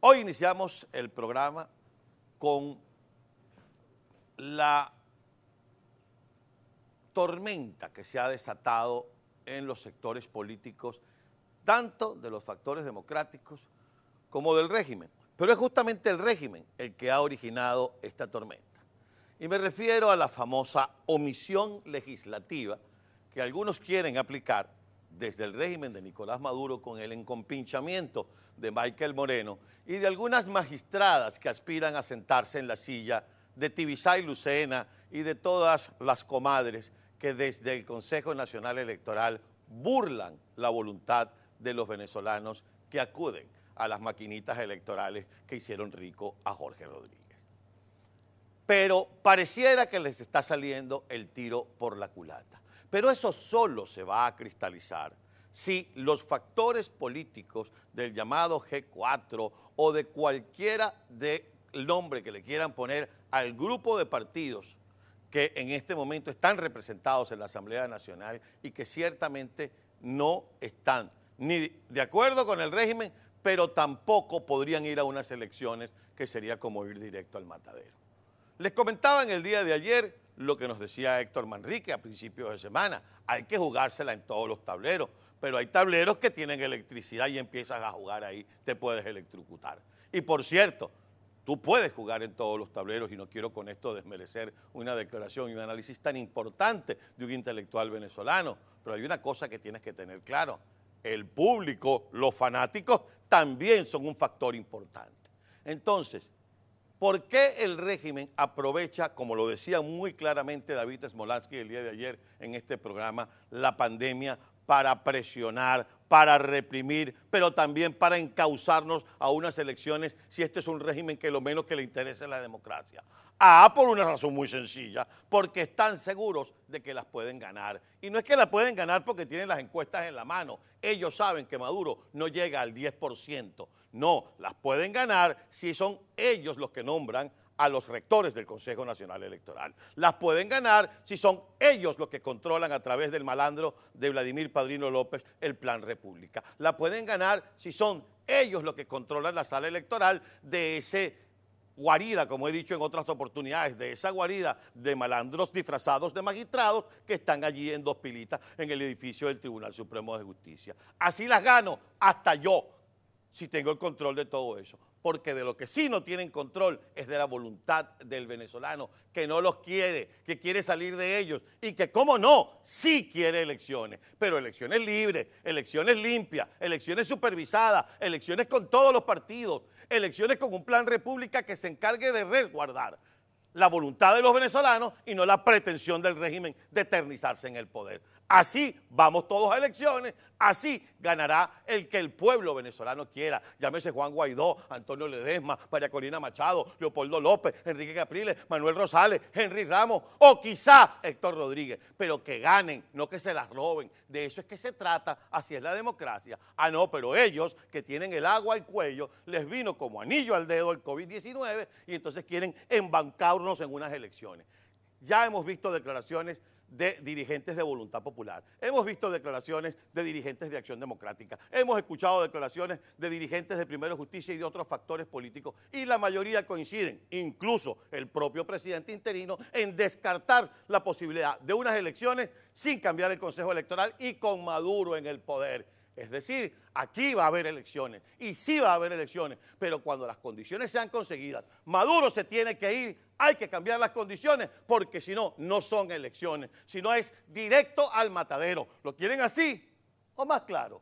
Hoy iniciamos el programa con la tormenta que se ha desatado en los sectores políticos, tanto de los factores democráticos como del régimen. Pero es justamente el régimen el que ha originado esta tormenta. Y me refiero a la famosa omisión legislativa que algunos quieren aplicar desde el régimen de Nicolás Maduro con el encompinchamiento de Michael Moreno y de algunas magistradas que aspiran a sentarse en la silla de Tibisay Lucena y de todas las comadres que desde el Consejo Nacional Electoral burlan la voluntad de los venezolanos que acuden a las maquinitas electorales que hicieron rico a Jorge Rodríguez. Pero pareciera que les está saliendo el tiro por la culata. Pero eso solo se va a cristalizar si los factores políticos del llamado G4 o de cualquiera del nombre que le quieran poner al grupo de partidos que en este momento están representados en la Asamblea Nacional y que ciertamente no están ni de acuerdo con el régimen, pero tampoco podrían ir a unas elecciones que sería como ir directo al matadero. Les comentaba en el día de ayer lo que nos decía Héctor Manrique a principios de semana, hay que jugársela en todos los tableros, pero hay tableros que tienen electricidad y empiezas a jugar ahí, te puedes electrocutar. Y por cierto, Tú puedes jugar en todos los tableros y no quiero con esto desmerecer una declaración y un análisis tan importante de un intelectual venezolano, pero hay una cosa que tienes que tener claro. El público, los fanáticos, también son un factor importante. Entonces, ¿por qué el régimen aprovecha, como lo decía muy claramente David Smolansky el día de ayer en este programa, la pandemia para presionar, para reprimir, pero también para encauzarnos a unas elecciones si este es un régimen que lo menos que le interesa es la democracia. Ah, por una razón muy sencilla, porque están seguros de que las pueden ganar. Y no es que las pueden ganar porque tienen las encuestas en la mano. Ellos saben que Maduro no llega al 10%. No, las pueden ganar si son ellos los que nombran a los rectores del Consejo Nacional Electoral. Las pueden ganar si son ellos los que controlan a través del malandro de Vladimir Padrino López el Plan República. La pueden ganar si son ellos los que controlan la sala electoral de ese guarida, como he dicho en otras oportunidades, de esa guarida de malandros disfrazados de magistrados que están allí en dos pilitas en el edificio del Tribunal Supremo de Justicia. Así las gano hasta yo, si tengo el control de todo eso. Porque de lo que sí no tienen control es de la voluntad del venezolano, que no los quiere, que quiere salir de ellos y que, cómo no, sí quiere elecciones, pero elecciones libres, elecciones limpias, elecciones supervisadas, elecciones con todos los partidos, elecciones con un plan república que se encargue de resguardar la voluntad de los venezolanos y no la pretensión del régimen de eternizarse en el poder. Así vamos todos a elecciones, así ganará el que el pueblo venezolano quiera. Llámese Juan Guaidó, Antonio Ledesma, María Corina Machado, Leopoldo López, Enrique Capriles, Manuel Rosales, Henry Ramos o quizá Héctor Rodríguez. Pero que ganen, no que se las roben. De eso es que se trata, así es la democracia. Ah, no, pero ellos que tienen el agua al cuello, les vino como anillo al dedo el COVID-19 y entonces quieren embancarnos en unas elecciones. Ya hemos visto declaraciones de dirigentes de Voluntad Popular. Hemos visto declaraciones de dirigentes de Acción Democrática. Hemos escuchado declaraciones de dirigentes de Primero Justicia y de otros factores políticos y la mayoría coinciden, incluso el propio presidente interino, en descartar la posibilidad de unas elecciones sin cambiar el Consejo Electoral y con Maduro en el poder. Es decir, aquí va a haber elecciones y sí va a haber elecciones, pero cuando las condiciones sean conseguidas, Maduro se tiene que ir, hay que cambiar las condiciones, porque si no, no son elecciones, sino es directo al matadero. ¿Lo quieren así o más claro?